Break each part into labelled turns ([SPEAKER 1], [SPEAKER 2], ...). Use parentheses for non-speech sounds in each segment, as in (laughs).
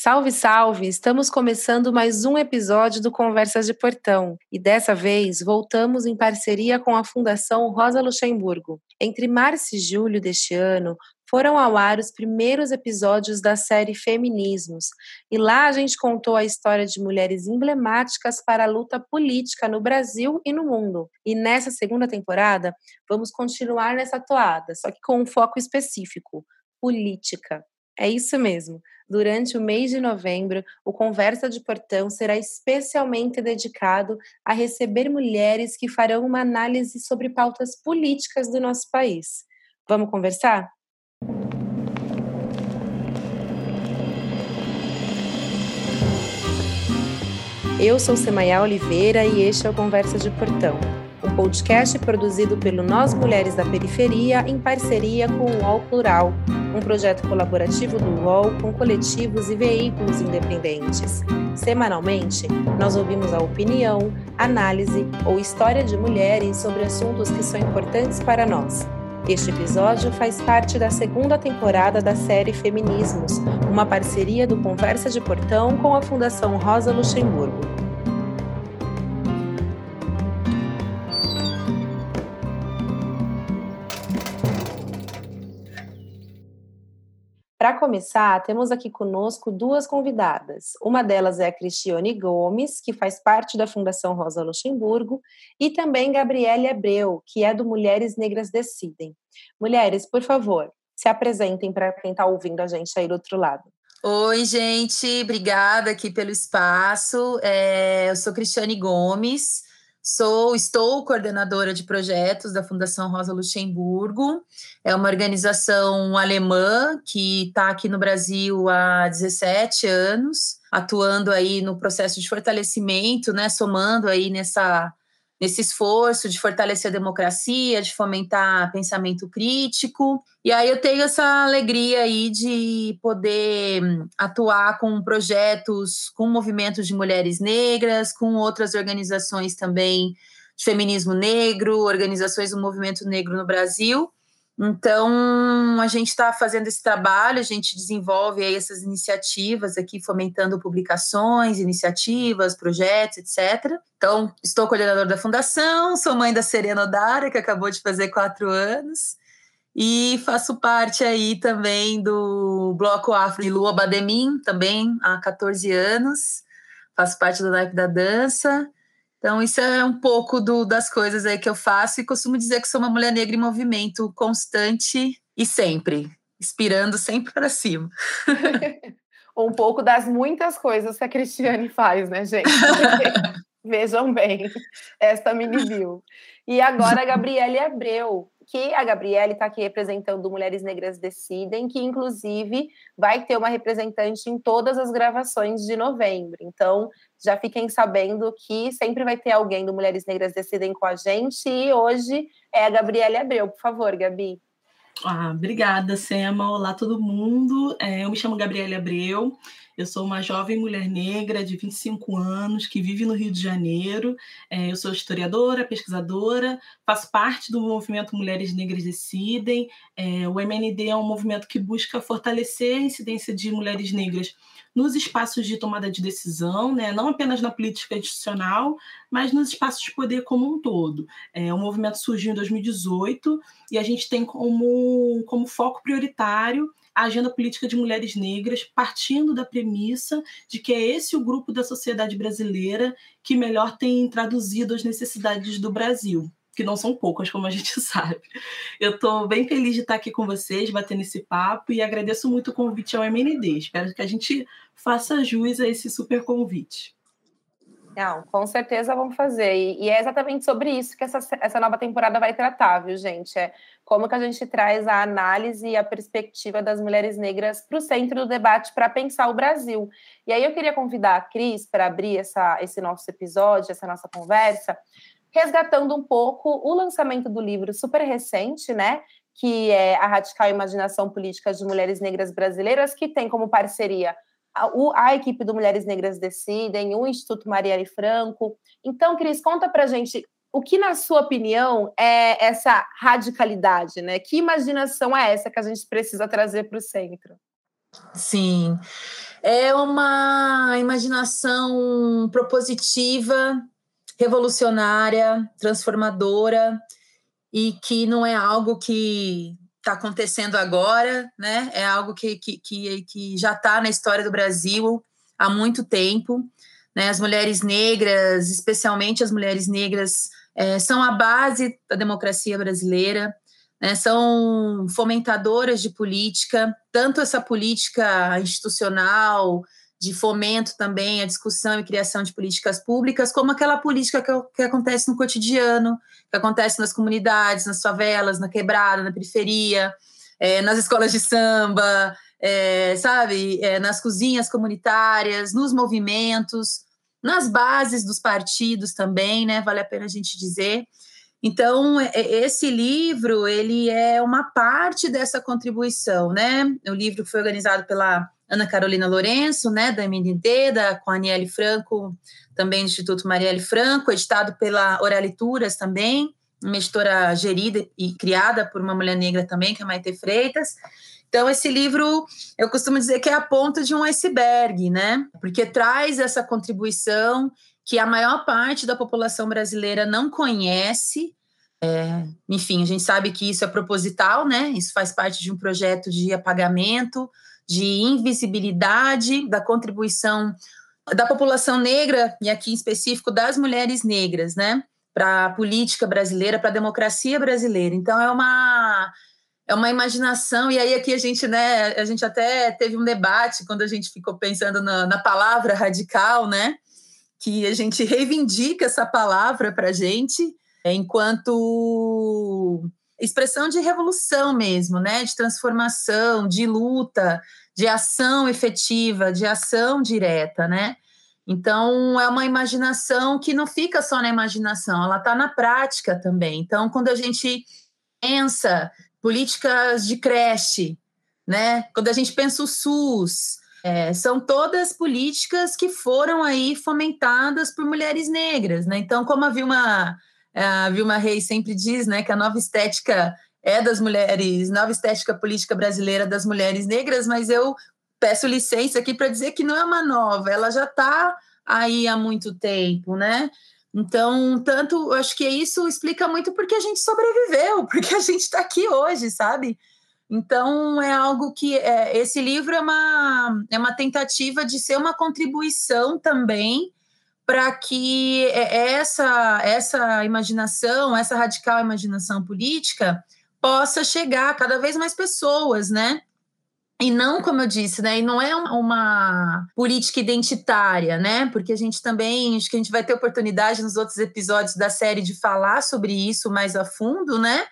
[SPEAKER 1] Salve, salve! Estamos começando mais um episódio do Conversas de Portão e dessa vez voltamos em parceria com a Fundação Rosa Luxemburgo. Entre março e julho deste ano, foram ao ar os primeiros episódios da série Feminismos, e lá a gente contou a história de mulheres emblemáticas para a luta política no Brasil e no mundo. E nessa segunda temporada, vamos continuar nessa toada, só que com um foco específico: política. É isso mesmo. Durante o mês de novembro, o Conversa de Portão será especialmente dedicado a receber mulheres que farão uma análise sobre pautas políticas do nosso país. Vamos conversar? Eu sou Semaia Oliveira e este é o Conversa de Portão um podcast produzido pelo Nós Mulheres da Periferia em parceria com o UOL Plural, um projeto colaborativo do UOL com coletivos e veículos independentes. Semanalmente, nós ouvimos a opinião, análise ou história de mulheres sobre assuntos que são importantes para nós. Este episódio faz parte da segunda temporada da série Feminismos, uma parceria do Conversa de Portão com a Fundação Rosa Luxemburgo. Para começar, temos aqui conosco duas convidadas. Uma delas é a Cristiane Gomes, que faz parte da Fundação Rosa Luxemburgo, e também Gabriele Abreu, que é do Mulheres Negras Decidem. Mulheres, por favor, se apresentem para quem está ouvindo a gente aí do outro lado.
[SPEAKER 2] Oi, gente, obrigada aqui pelo espaço. É, eu sou Cristiane Gomes, Sou, estou coordenadora de projetos da Fundação Rosa Luxemburgo. É uma organização alemã que está aqui no Brasil há 17 anos, atuando aí no processo de fortalecimento, né, somando aí nessa nesse esforço de fortalecer a democracia, de fomentar pensamento crítico. E aí eu tenho essa alegria aí de poder atuar com projetos, com movimentos de mulheres negras, com outras organizações também de feminismo negro, organizações do movimento negro no Brasil. Então, a gente está fazendo esse trabalho, a gente desenvolve aí essas iniciativas aqui, fomentando publicações, iniciativas, projetos, etc. Então, estou coordenadora da fundação, sou mãe da Serena Odara, que acabou de fazer quatro anos, e faço parte aí também do Bloco Afro de Lua também há 14 anos. Faço parte do naipe da dança então, isso é um pouco do, das coisas aí que eu faço e costumo dizer que sou uma mulher negra em movimento constante e sempre, inspirando sempre para cima. (laughs)
[SPEAKER 1] um pouco das muitas coisas que a Cristiane faz, né, gente? (laughs) Vejam bem, esta mini view. E agora a Gabriele Abreu, que a Gabriele está aqui representando Mulheres Negras Decidem, que inclusive vai ter uma representante em todas as gravações de novembro. Então, já fiquem sabendo que sempre vai ter alguém do Mulheres Negras Decidem com a gente. E hoje é a Gabriele Abreu. Por favor, Gabi.
[SPEAKER 3] Ah, obrigada, Sema. Olá, todo mundo. É, eu me chamo Gabriele Abreu. Eu sou uma jovem mulher negra de 25 anos que vive no Rio de Janeiro. É, eu sou historiadora, pesquisadora, faço parte do movimento Mulheres Negras Decidem. É, o MND é um movimento que busca fortalecer a incidência de mulheres negras nos espaços de tomada de decisão, né? não apenas na política institucional, mas nos espaços de poder como um todo. É, o movimento surgiu em 2018 e a gente tem como, como foco prioritário a agenda política de mulheres negras, partindo da premissa de que é esse o grupo da sociedade brasileira que melhor tem traduzido as necessidades do Brasil que não são poucas, como a gente (laughs) sabe. Eu estou bem feliz de estar aqui com vocês, batendo esse papo, e agradeço muito o convite ao MND. Espero que a gente faça jus a esse super convite.
[SPEAKER 1] Não, com certeza vão fazer. E, e, é exatamente sobre isso que essa, essa nova temporada vai tratar, viu, gente? É como que a gente traz a análise e a perspectiva das mulheres negras para o centro do debate para pensar o Brasil. E aí eu queria convidar a Cris para abrir essa, esse nosso episódio, essa nossa conversa, resgatando um pouco o lançamento do livro super recente, né? Que é A Radical Imaginação Política de Mulheres Negras Brasileiras, que tem como parceria a, a equipe do Mulheres Negras Decidem, o Instituto Marielle Franco. Então, Cris, conta pra gente o que, na sua opinião, é essa radicalidade, né? Que imaginação é essa que a gente precisa trazer para o centro?
[SPEAKER 2] Sim. É uma imaginação propositiva, revolucionária, transformadora e que não é algo que está acontecendo agora, né? É algo que, que, que, que já está na história do Brasil há muito tempo. Né? As mulheres negras, especialmente as mulheres negras, é, são a base da democracia brasileira, né? são fomentadoras de política, tanto essa política institucional, de fomento também à discussão e criação de políticas públicas, como aquela política que, que, acontece no cotidiano, que acontece nas comunidades, nas favelas, na quebrada, na periferia, é, nas escolas de samba, é, sabe, é, nas cozinhas comunitárias, nos movimentos, nas bases dos partidos também, né? Vale a pena a gente dizer. Então, esse livro, ele é uma parte dessa contribuição, né? O livro foi organizado pela Ana Carolina Lourenço, né, da MND, da, com a Aniele Franco, também do Instituto Marielle Franco, editado pela Oralituras também, uma editora gerida e criada por uma mulher negra também, que é a Maite Freitas. Então, esse livro, eu costumo dizer que é a ponta de um iceberg, né? Porque traz essa contribuição que a maior parte da população brasileira não conhece. É, enfim, a gente sabe que isso é proposital, né? Isso faz parte de um projeto de apagamento, de invisibilidade da contribuição da população negra, e aqui em específico das mulheres negras, né? Para a política brasileira, para a democracia brasileira. Então, é uma é uma imaginação, e aí aqui a gente, né, a gente até teve um debate quando a gente ficou pensando na, na palavra radical, né, que a gente reivindica essa palavra para a gente, enquanto expressão de revolução mesmo, né, de transformação, de luta, de ação efetiva, de ação direta, né, então, é uma imaginação que não fica só na imaginação, ela está na prática também. Então, quando a gente pensa políticas de creche, né? Quando a gente pensa o SUS, é, são todas políticas que foram aí fomentadas por mulheres negras, né? Então, como a Vilma, a Vilma Reis sempre diz, né, que a nova estética é das mulheres, nova estética política brasileira das mulheres negras, mas eu peço licença aqui para dizer que não é uma nova, ela já está aí há muito tempo, né? Então, tanto, acho que isso explica muito porque a gente sobreviveu, (laughs) porque a gente está aqui hoje, sabe? Então, é algo que é, esse livro é uma, é uma tentativa de ser uma contribuição também para que é, essa, essa imaginação, essa radical imaginação política possa chegar a cada vez mais pessoas, né? E não, como eu disse, né? E não é uma política identitária, né? Porque a gente também, acho que a gente vai ter oportunidade nos outros episódios da série de falar sobre isso mais a fundo, né?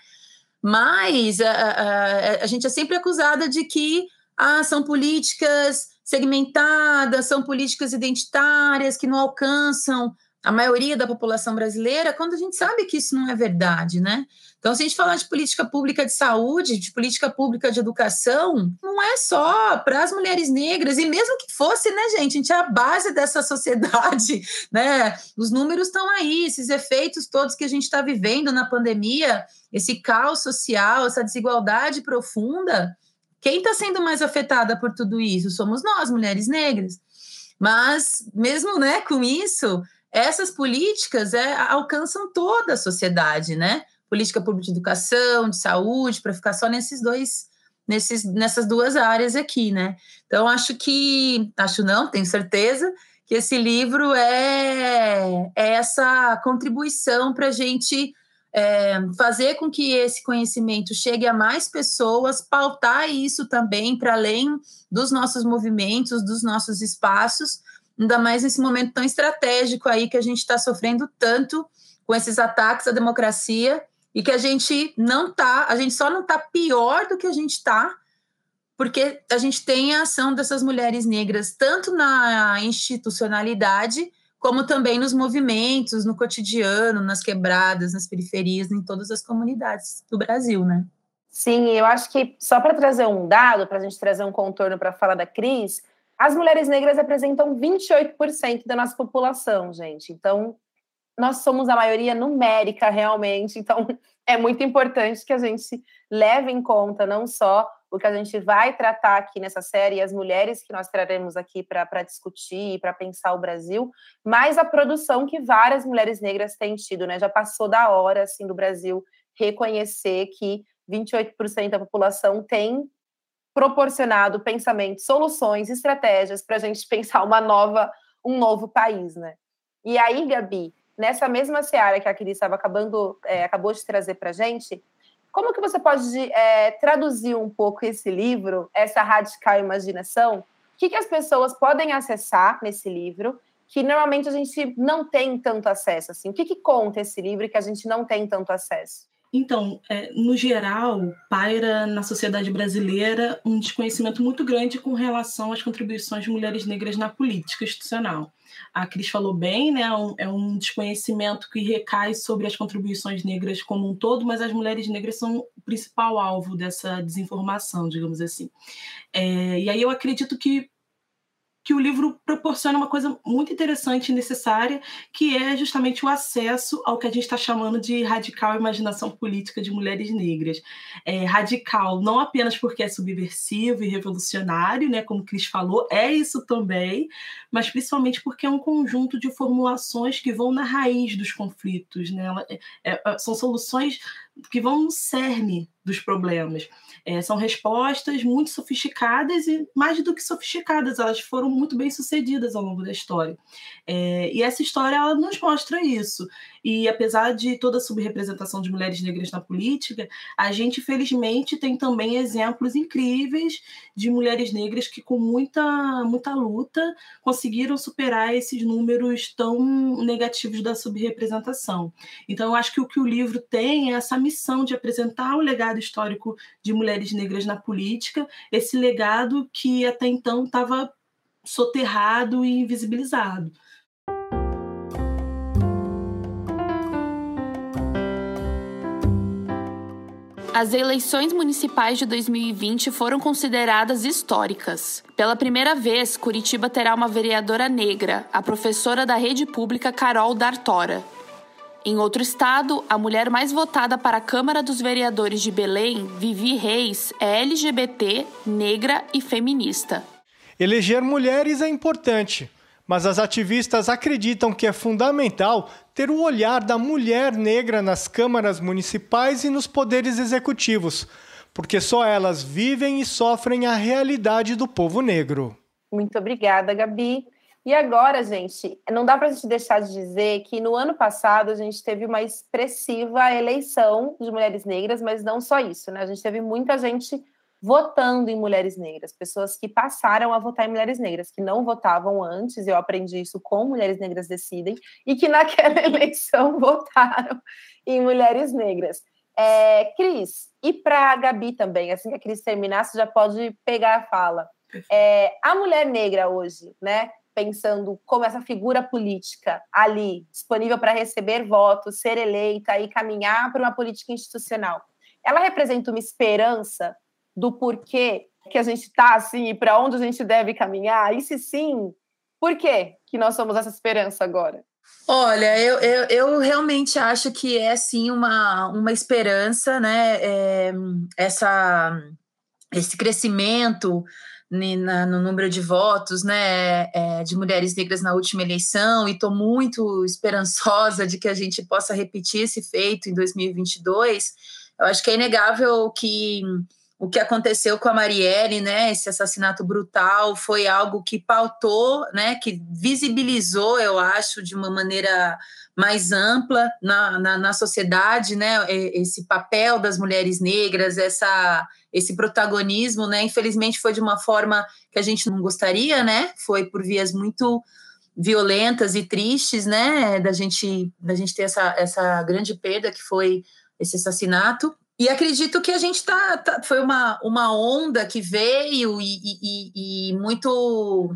[SPEAKER 2] Mas a, a, a gente é sempre acusada de que ah, são políticas segmentadas, são políticas identitárias que não alcançam a maioria da população brasileira, quando a gente sabe que isso não é verdade, né? Então, se a gente falar de política pública de saúde, de política pública de educação, não é só para as mulheres negras, e mesmo que fosse, né, gente? A gente é a base dessa sociedade, (laughs) né? Os números estão aí, esses efeitos todos que a gente está vivendo na pandemia, esse caos social, essa desigualdade profunda. Quem está sendo mais afetada por tudo isso? Somos nós, mulheres negras. Mas, mesmo né, com isso, essas políticas é, alcançam toda a sociedade, né? política pública de educação, de saúde, para ficar só nesses dois, nesses, nessas duas áreas aqui, né? Então, acho que, acho não, tenho certeza, que esse livro é, é essa contribuição para a gente é, fazer com que esse conhecimento chegue a mais pessoas, pautar isso também para além dos nossos movimentos, dos nossos espaços, ainda mais nesse momento tão estratégico aí que a gente está sofrendo tanto com esses ataques à democracia e que a gente não tá, a gente só não tá pior do que a gente tá, porque a gente tem a ação dessas mulheres negras tanto na institucionalidade como também nos movimentos, no cotidiano, nas quebradas, nas periferias, em todas as comunidades do Brasil, né?
[SPEAKER 1] Sim, eu acho que só para trazer um dado, para a gente trazer um contorno para falar da Cris, as mulheres negras representam 28% da nossa população, gente. Então, nós somos a maioria numérica realmente, então (laughs) é muito importante que a gente leve em conta não só o que a gente vai tratar aqui nessa série, as mulheres que nós traremos aqui para discutir, para pensar o Brasil, mas a produção que várias mulheres negras têm tido, né? Já passou da hora assim do Brasil reconhecer que 28% da população tem proporcionado pensamento, soluções, estratégias para a gente (laughs) pensar uma nova, um novo país, né? E aí, Gabi, nessa mesma seara que a Cris estava acabando, é, acabou de trazer para a gente, como que você pode é, traduzir um pouco esse livro, essa radical imaginação? O que, que as pessoas podem acessar nesse livro que normalmente a gente não tem tanto acesso? Assim? O que, que conta esse livro que a gente não tem tanto acesso?
[SPEAKER 3] Então, é, no geral, paira na sociedade brasileira um desconhecimento muito grande com relação às contribuições de mulheres negras na política institucional a Cris falou bem, né? É um desconhecimento que recai sobre as contribuições negras como um todo, mas as mulheres negras são o principal alvo dessa desinformação, digamos assim. É, e aí eu acredito que que o livro proporciona uma coisa muito interessante e necessária, que é justamente o acesso ao que a gente está chamando de radical imaginação política de mulheres negras. É radical não apenas porque é subversivo e revolucionário, né, como Cris falou, é isso também, mas principalmente porque é um conjunto de formulações que vão na raiz dos conflitos. Né? É, é, são soluções que vão no cerne dos problemas. É, são respostas muito sofisticadas e, mais do que sofisticadas, elas foram muito bem sucedidas ao longo da história. É, e essa história ela nos mostra isso. E apesar de toda a subrepresentação de mulheres negras na política, a gente, felizmente, tem também exemplos incríveis de mulheres negras que, com muita, muita luta, conseguiram superar esses números tão negativos da subrepresentação. Então, eu acho que o que o livro tem é essa missão de apresentar o legado histórico de mulheres negras na política, esse legado que até então estava soterrado e invisibilizado.
[SPEAKER 4] As eleições municipais de 2020 foram consideradas históricas. Pela primeira vez, Curitiba terá uma vereadora negra, a professora da rede pública Carol Dartora. Em outro estado, a mulher mais votada para a Câmara dos Vereadores de Belém, Vivi Reis, é LGBT, negra e feminista.
[SPEAKER 5] Eleger mulheres é importante, mas as ativistas acreditam que é fundamental ter o olhar da mulher negra nas câmaras municipais e nos poderes executivos, porque só elas vivem e sofrem a realidade do povo negro.
[SPEAKER 1] Muito obrigada, Gabi. E agora, gente, não dá para a gente deixar de dizer que no ano passado a gente teve uma expressiva eleição de mulheres negras, mas não só isso, né? A gente teve muita gente votando em mulheres negras, pessoas que passaram a votar em mulheres negras, que não votavam antes, eu aprendi isso com Mulheres Negras Decidem, e que naquela (laughs) eleição votaram em mulheres negras. É, Cris, e para a Gabi também, assim que a Cris terminar, você já pode pegar a fala. É, a mulher negra hoje, né, pensando como essa figura política ali, disponível para receber votos, ser eleita e caminhar para uma política institucional, ela representa uma esperança do porquê que a gente está assim e para onde a gente deve caminhar? E se sim, por que que nós somos essa esperança agora?
[SPEAKER 2] Olha, eu, eu, eu, realmente acho que é sim uma, uma esperança, né? É, essa, esse crescimento no número de votos né, é, de mulheres negras na última eleição, e estou muito esperançosa de que a gente possa repetir esse feito em 2022. Eu acho que é inegável que o que aconteceu com a Marielle, né, esse assassinato brutal, foi algo que pautou, né, que visibilizou, eu acho, de uma maneira mais ampla na, na, na sociedade, né, esse papel das mulheres negras, essa, esse protagonismo, né, infelizmente foi de uma forma que a gente não gostaria, né, foi por vias muito violentas e tristes, né, da gente, da gente ter essa, essa grande perda que foi esse assassinato, e acredito que a gente tá, tá, foi uma, uma onda que veio e, e, e, muito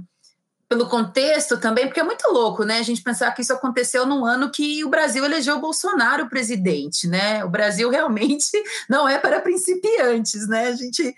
[SPEAKER 2] pelo contexto também, porque é muito louco, né? A gente pensar que isso aconteceu num ano que o Brasil elegeu o Bolsonaro presidente, né? O Brasil (laughs) realmente não é para principiantes, né? A gente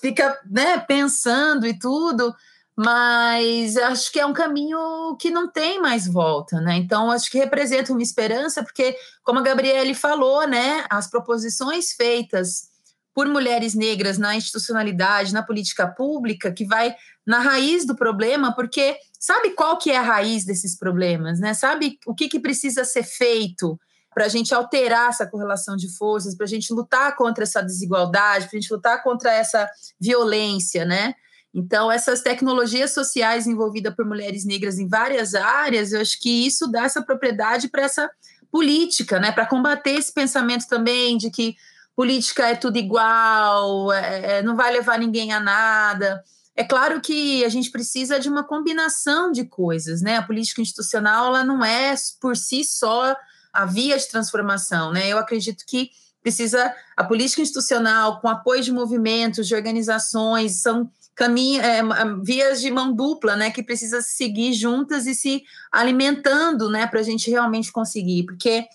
[SPEAKER 2] fica né, pensando e tudo, mas acho que é um caminho que não tem mais volta, né? Então acho que representa uma esperança, porque como a Gabriele falou, né, as proposições feitas por mulheres negras na institucionalidade, na política pública, que vai na raiz do problema, porque sabe qual que é a raiz desses problemas, né? Sabe o que, que precisa ser feito para a gente alterar essa correlação de forças, para a gente lutar contra essa desigualdade, para a gente lutar contra essa violência, né? Então, essas tecnologias sociais envolvidas por mulheres negras em várias áreas, eu acho que isso dá essa propriedade para essa política, né? Para combater esse pensamento também de que política é tudo igual, é, é, não vai levar ninguém a nada. É claro que a gente precisa de uma combinação de coisas, né? A política institucional ela não é por si só a via de transformação, né? Eu acredito que precisa a política institucional com apoio de movimentos, de organizações, são caminho, é, vias de mão dupla, né, que precisa seguir juntas e se alimentando, né, para a gente realmente conseguir, porque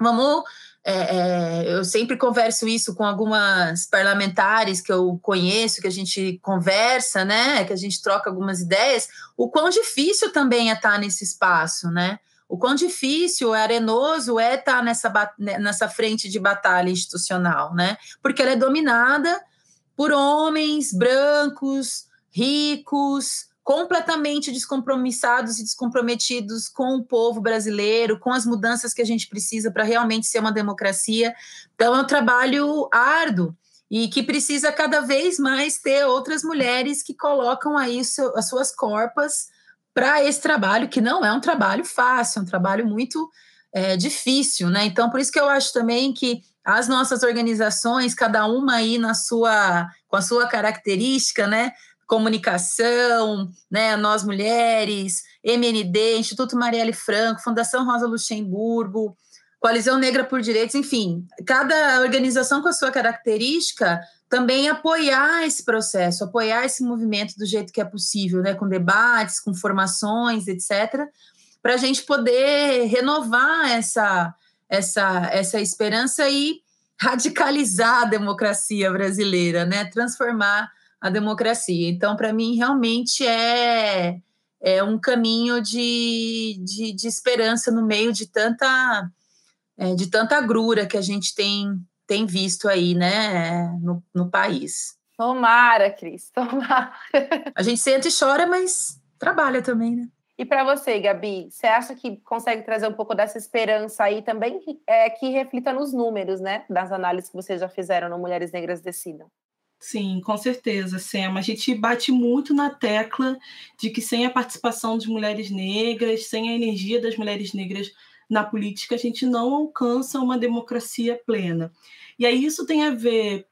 [SPEAKER 2] vamos é, é, eu sempre converso isso com algumas parlamentares que eu conheço, que a gente conversa, né? Que a gente troca algumas ideias. O quão difícil também é estar nesse espaço, né? O quão difícil, é arenoso é estar nessa, né, nessa frente de batalha institucional, né? Porque ela é dominada por homens brancos, ricos, completamente descompromissados e descomprometidos com o povo brasileiro, com as mudanças que a gente precisa para realmente ser uma democracia. Então, é um trabalho árduo e que precisa cada vez mais ter outras mulheres que colocam aí as suas corpas para esse trabalho, que não é um trabalho fácil, é um trabalho muito é, difícil, né? Então, por isso que eu acho também que as nossas organizações, cada uma aí na sua, com a sua característica, né? Comunicação, né? Nós Mulheres, MND, Instituto Marielle Franco, Fundação Rosa Luxemburgo, Coalizão Negra por Direitos, enfim, cada organização com a sua característica também apoiar esse processo, apoiar esse movimento do jeito que é possível, né? Com debates, com formações, etc., para a gente poder renovar essa essa, essa esperança e radicalizar a democracia brasileira, né? Transformar a democracia. Então, para mim, realmente é, é um caminho de, de, de esperança no meio de tanta, é, de tanta agrura que a gente tem, tem visto aí, né, no, no país.
[SPEAKER 1] Tomara, Cris, tomara.
[SPEAKER 2] A gente sente e chora, mas trabalha também, né?
[SPEAKER 1] E para você, Gabi, você acha que consegue trazer um pouco dessa esperança aí também é, que reflita nos números, né? Das análises que vocês já fizeram no Mulheres Negras Decidam?
[SPEAKER 3] Sim, com certeza, Sema. A gente bate muito na tecla de que sem a participação de mulheres negras, sem a energia das mulheres negras na política, a gente não alcança uma democracia plena. E aí isso tem a ver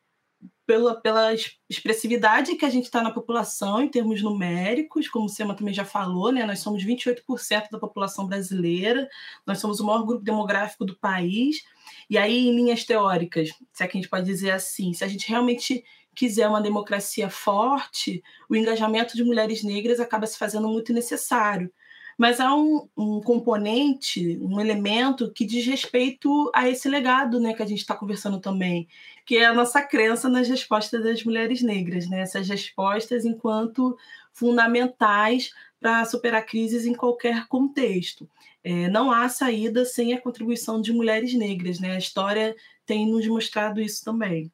[SPEAKER 3] pela, pela expressividade que a gente está na população em termos numéricos, como o Sema também já falou, né? nós somos 28% da população brasileira, nós somos o maior grupo demográfico do país, e aí, em linhas teóricas, se é que a gente pode dizer assim, se a gente realmente quiser uma democracia forte, o engajamento de mulheres negras acaba se fazendo muito necessário, mas há um, um, componente, um elemento que diz respeito a esse legado né, que a gente está conversando também, que é a nossa crença nas respostas das mulheres negras, né? essas respostas enquanto fundamentais para superar crises em qualquer contexto. É, não há saída sem a contribuição de mulheres negras, né? a história tem nos mostrado isso também.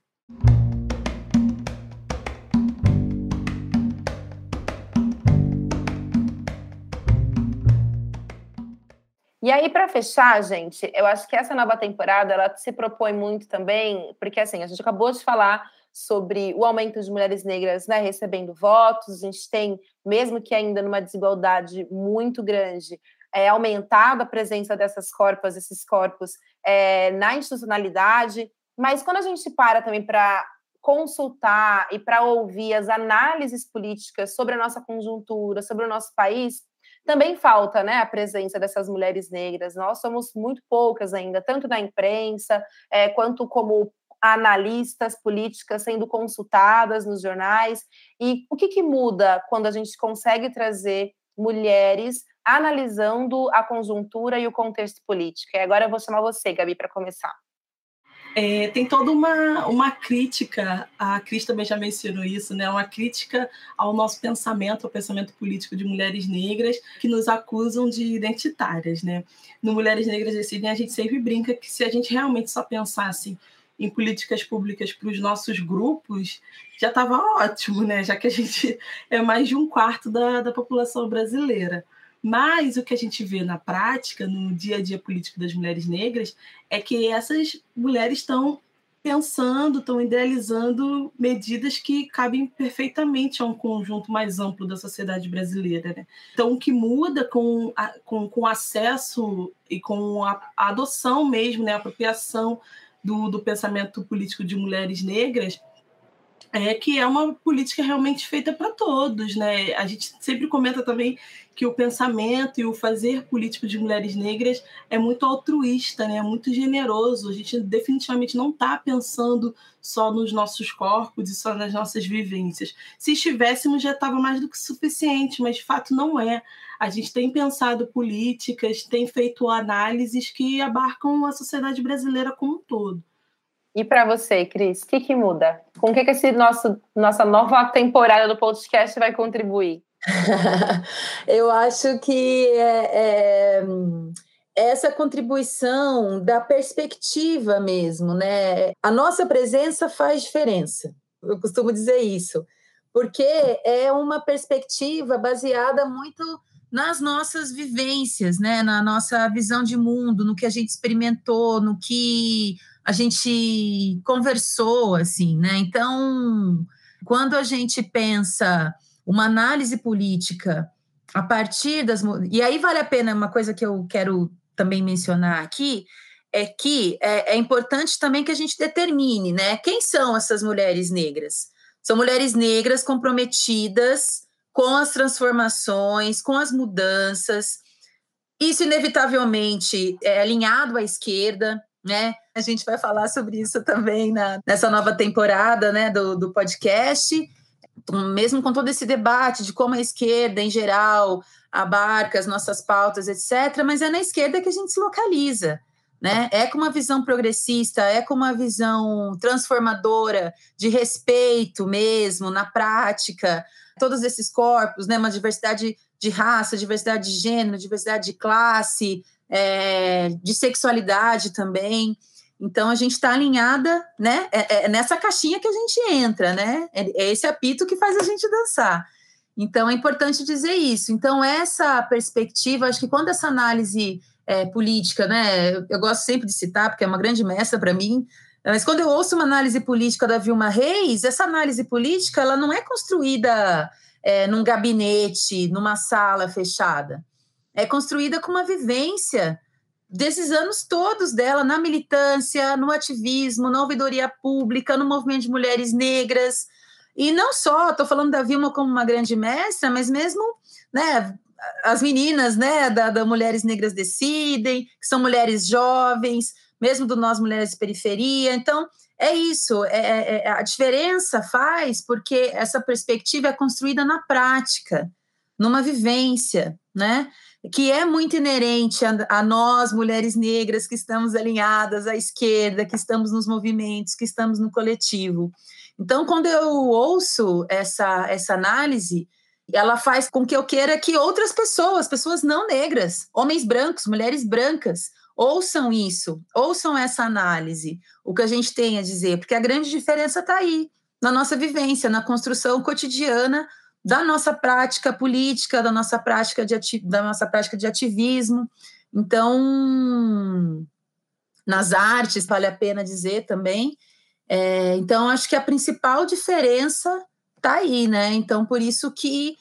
[SPEAKER 1] E aí, para fechar, gente, eu acho que essa nova temporada ela se propõe muito também, porque assim, a gente acabou de falar sobre o aumento de mulheres negras né, recebendo votos, a gente tem, mesmo que ainda numa desigualdade muito grande, é, aumentado a presença dessas corpos, esses corpos é, na institucionalidade, mas quando a gente para também para consultar e para ouvir as análises políticas sobre a nossa conjuntura, sobre o nosso país, também falta né, a presença dessas mulheres negras. Nós somos muito poucas ainda, tanto na imprensa, é, quanto como analistas políticas sendo consultadas nos jornais. E o que, que muda quando a gente consegue trazer mulheres analisando a conjuntura e o contexto político? E agora eu vou chamar você, Gabi, para começar.
[SPEAKER 3] É, tem toda uma, uma crítica, a Cris também já mencionou isso, né? uma crítica ao nosso pensamento, ao pensamento político de mulheres negras que nos acusam de identitárias. Né? No Mulheres Negras Decidem, a gente sempre brinca que se a gente realmente só pensasse em políticas públicas para os nossos grupos, já estava ótimo, né? Já que a gente é mais de um quarto da, da população brasileira. Mas o que a gente vê na prática, no dia a dia político das mulheres negras, é que essas mulheres estão pensando, estão idealizando medidas que cabem perfeitamente a um conjunto mais amplo da sociedade brasileira. Né? Então, o que muda com, a, com, com acesso e com a, a adoção mesmo, né, a apropriação do, do pensamento político de mulheres negras, é que é uma política realmente feita para todos, né? A gente sempre comenta também que o pensamento e o fazer político de mulheres negras é muito altruísta, né? É muito generoso. A gente definitivamente não está pensando só nos nossos corpos e só nas nossas vivências. Se estivéssemos, já estava mais do que suficiente, mas de fato não é. A gente tem pensado políticas, tem feito análises que abarcam a sociedade brasileira como um todo.
[SPEAKER 1] E para você, Cris, o que, que muda? Com o que, que esse nosso, nossa nova temporada do podcast vai contribuir? (laughs)
[SPEAKER 2] Eu acho que é, é, essa contribuição da perspectiva mesmo, né? A nossa presença faz diferença. Eu costumo dizer isso, porque é uma perspectiva baseada muito nas nossas vivências, né? Na nossa visão de mundo, no que a gente experimentou, no que a gente conversou, assim, né? Então, quando a gente pensa uma análise política a partir das. E aí vale a pena, uma coisa que eu quero também mencionar aqui, é que é, é importante também que a gente determine, né? Quem são essas mulheres negras? São mulheres negras comprometidas com as transformações, com as mudanças. Isso, inevitavelmente, é alinhado à esquerda, né? A gente vai falar sobre isso também na, nessa nova temporada né, do, do podcast, mesmo com todo esse debate de como a esquerda, em geral, abarca as nossas pautas, etc., mas é na esquerda que a gente se localiza. Né? É com uma visão progressista, é com uma visão transformadora, de respeito mesmo, na prática, todos esses corpos, né? uma diversidade de raça, diversidade de gênero, diversidade de classe, é, de sexualidade também. Então a gente está alinhada, né? É, é, nessa caixinha que a gente entra, né? É, é esse apito que faz a gente dançar. Então é importante dizer isso. Então essa perspectiva, acho que quando essa análise é, política, né? Eu, eu, gosto sempre de citar porque é uma grande mestra para mim. Mas quando eu ouço uma análise política da Vilma Reis, essa análise política ela não é construída é, num gabinete, numa sala fechada é construída com uma vivência desses anos todos dela na militância, no ativismo, na ouvidoria pública, no movimento de mulheres negras. E não só, estou falando da Vilma como uma grande mestra, mas mesmo né, as meninas né, da, da Mulheres Negras Decidem, que são mulheres jovens, mesmo do Nós Mulheres de Periferia. Então, é isso, é, é, é a diferença faz porque essa perspectiva é construída na prática, numa vivência, né? Que é muito inerente a, a, nós, mulheres negras, que estamos alinhadas à esquerda, que estamos nos movimentos, que estamos no coletivo. Então, quando eu ouço essa, essa análise, ela faz com que eu queira que outras pessoas, pessoas não negras, homens brancos, mulheres brancas, ouçam isso, ouçam essa análise, o que a gente tem a dizer, porque a grande diferença está aí, na nossa vivência, na construção cotidiana da nossa prática política, da nossa prática de, da nossa prática de ativismo. Então, nas artes, vale a pena dizer também. É, então, acho que a principal diferença está aí, né? Então, por isso que,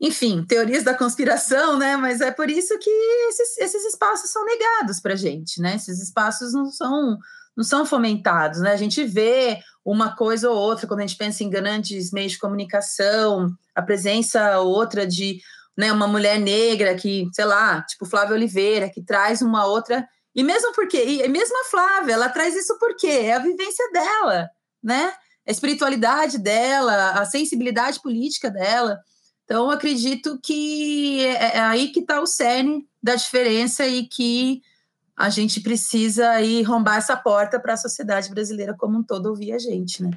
[SPEAKER 2] enfim, teorias da conspiração, né? Mas é por isso que esses, esses espaços são negados para a gente, né? Esses espaços não são não são fomentados, né? A gente vê uma coisa ou outra quando a gente pensa em grandes meios de comunicação, a presença outra de né, uma mulher negra que, sei lá, tipo Flávia Oliveira, que traz uma outra. E mesmo porque, e mesmo a Flávia, ela traz isso porque é a vivência dela, né? A espiritualidade dela, a sensibilidade política dela. Então, acredito que é, é aí que está o cerne da diferença e que a gente precisa aí rombar essa porta para a sociedade brasileira como um todo ouvir a gente, né?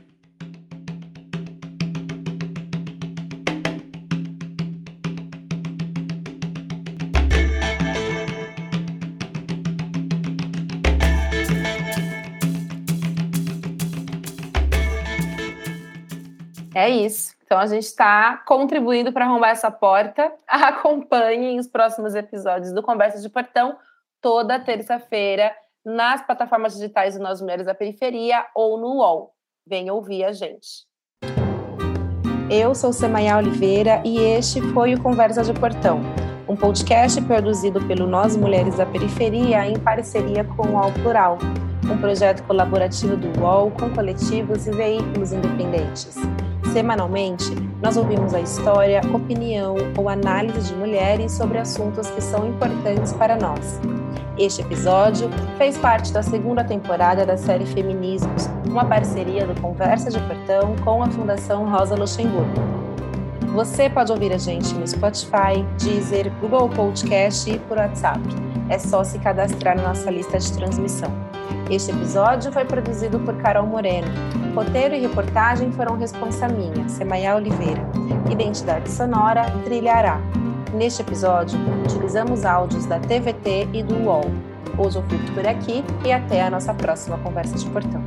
[SPEAKER 1] Então a gente está contribuindo para arrombar essa porta. (laughs) Acompanhem os próximos episódios do Conversa de Portão toda terça-feira nas plataformas digitais do Nós Mulheres da Periferia ou no UOL. Venha ouvir a gente. Eu sou Semaia Oliveira e este foi o Conversa de Portão, um podcast produzido pelo Nós Mulheres da Periferia em parceria com o UOL Plural, um projeto colaborativo do UOL com coletivos e veículos independentes. Semanalmente, nós ouvimos a história, opinião ou análise de mulheres sobre assuntos que são importantes para nós. Este episódio fez parte da segunda temporada da série Feminismos, uma parceria do Conversa de Portão com a Fundação Rosa Luxemburgo. Você pode ouvir a gente no Spotify, Deezer, Google Podcast e por WhatsApp. É só se cadastrar na nossa lista de transmissão. Este episódio foi produzido por Carol Moreno. Roteiro e reportagem foram responsa minha, Semaia Oliveira. Identidade sonora, Trilha Ará. Neste episódio, utilizamos áudios da TVT e do UOL. Eu fico por aqui e até a nossa próxima conversa de portão.